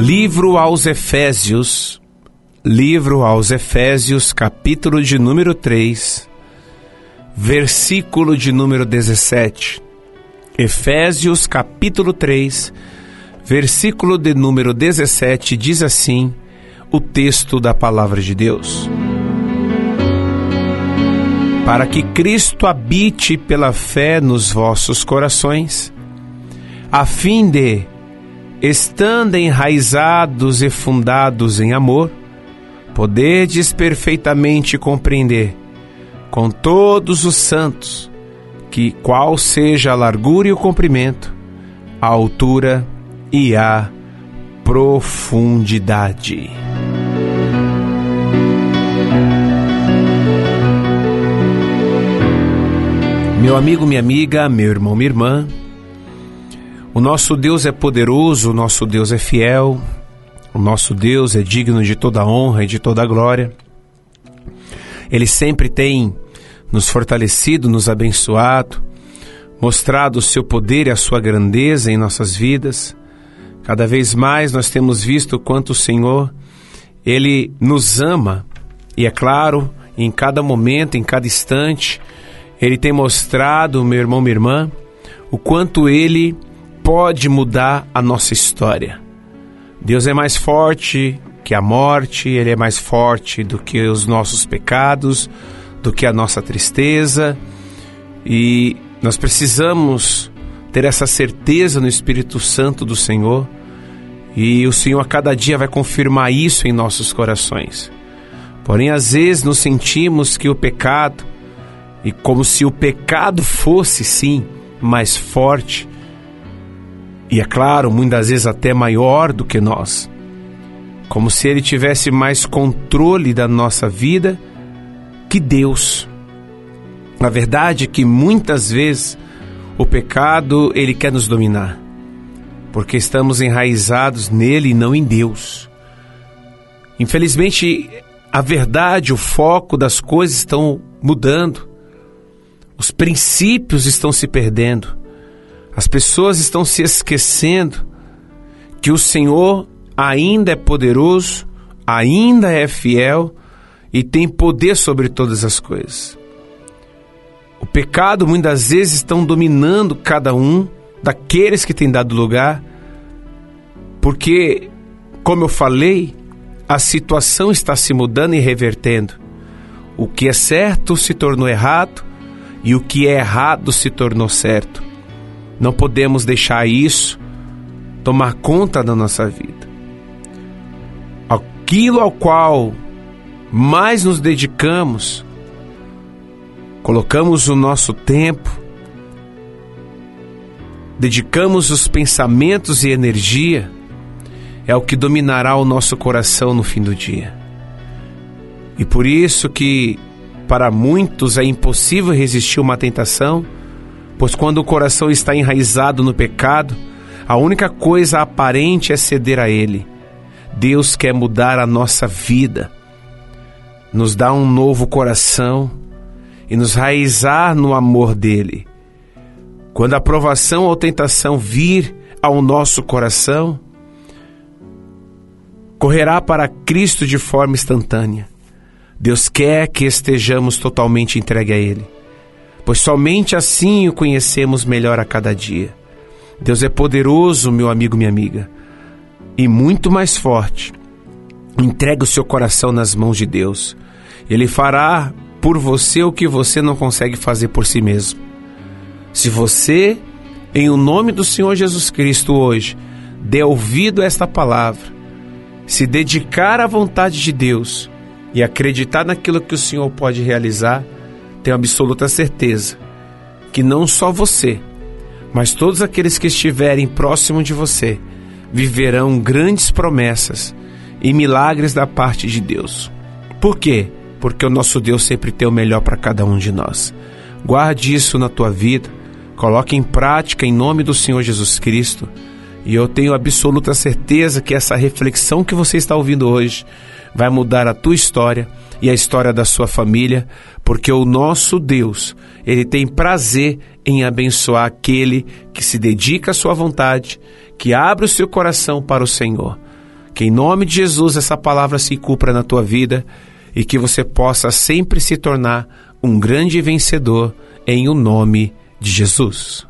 Livro aos Efésios, livro aos Efésios, capítulo de número 3, versículo de número 17. Efésios, capítulo 3, versículo de número 17, diz assim o texto da palavra de Deus. Para que Cristo habite pela fé nos vossos corações, a fim de estando enraizados e fundados em amor, podedes perfeitamente compreender com todos os santos que qual seja a largura e o comprimento, a altura e a profundidade. Meu amigo, minha amiga, meu irmão, minha irmã, o nosso Deus é poderoso, o nosso Deus é fiel, o nosso Deus é digno de toda honra e de toda glória. Ele sempre tem nos fortalecido, nos abençoado, mostrado o seu poder e a sua grandeza em nossas vidas. Cada vez mais nós temos visto quanto o Senhor, Ele nos ama. E é claro, em cada momento, em cada instante, Ele tem mostrado, meu irmão, minha irmã, o quanto Ele pode mudar a nossa história. Deus é mais forte que a morte, Ele é mais forte do que os nossos pecados, do que a nossa tristeza. E nós precisamos ter essa certeza no Espírito Santo do Senhor. E o Senhor a cada dia vai confirmar isso em nossos corações. Porém, às vezes nos sentimos que o pecado, e como se o pecado fosse sim mais forte e é claro, muitas vezes até maior do que nós. Como se ele tivesse mais controle da nossa vida que Deus. Na verdade que muitas vezes o pecado ele quer nos dominar, porque estamos enraizados nele e não em Deus. Infelizmente, a verdade, o foco das coisas estão mudando. Os princípios estão se perdendo. As pessoas estão se esquecendo que o Senhor ainda é poderoso, ainda é fiel e tem poder sobre todas as coisas. O pecado muitas vezes estão dominando cada um daqueles que têm dado lugar, porque, como eu falei, a situação está se mudando e revertendo. O que é certo se tornou errado e o que é errado se tornou certo. Não podemos deixar isso tomar conta da nossa vida. Aquilo ao qual mais nos dedicamos, colocamos o nosso tempo, dedicamos os pensamentos e energia, é o que dominará o nosso coração no fim do dia. E por isso que para muitos é impossível resistir uma tentação Pois quando o coração está enraizado no pecado, a única coisa aparente é ceder a ele. Deus quer mudar a nossa vida, nos dar um novo coração e nos raizar no amor dele. Quando a provação ou tentação vir ao nosso coração, correrá para Cristo de forma instantânea. Deus quer que estejamos totalmente entregue a Ele pois somente assim o conhecemos melhor a cada dia. Deus é poderoso, meu amigo, minha amiga, e muito mais forte. Entregue o seu coração nas mãos de Deus. Ele fará por você o que você não consegue fazer por si mesmo. Se você, em o nome do Senhor Jesus Cristo hoje, der ouvido a esta palavra, se dedicar à vontade de Deus e acreditar naquilo que o Senhor pode realizar, tenho absoluta certeza que não só você, mas todos aqueles que estiverem próximo de você viverão grandes promessas e milagres da parte de Deus. Por quê? Porque o nosso Deus sempre tem o melhor para cada um de nós. Guarde isso na tua vida, coloque em prática em nome do Senhor Jesus Cristo. E eu tenho absoluta certeza que essa reflexão que você está ouvindo hoje vai mudar a tua história e a história da sua família, porque o nosso Deus, ele tem prazer em abençoar aquele que se dedica à sua vontade, que abre o seu coração para o Senhor, Que em nome de Jesus essa palavra se cumpra na tua vida e que você possa sempre se tornar um grande vencedor em o nome de Jesus.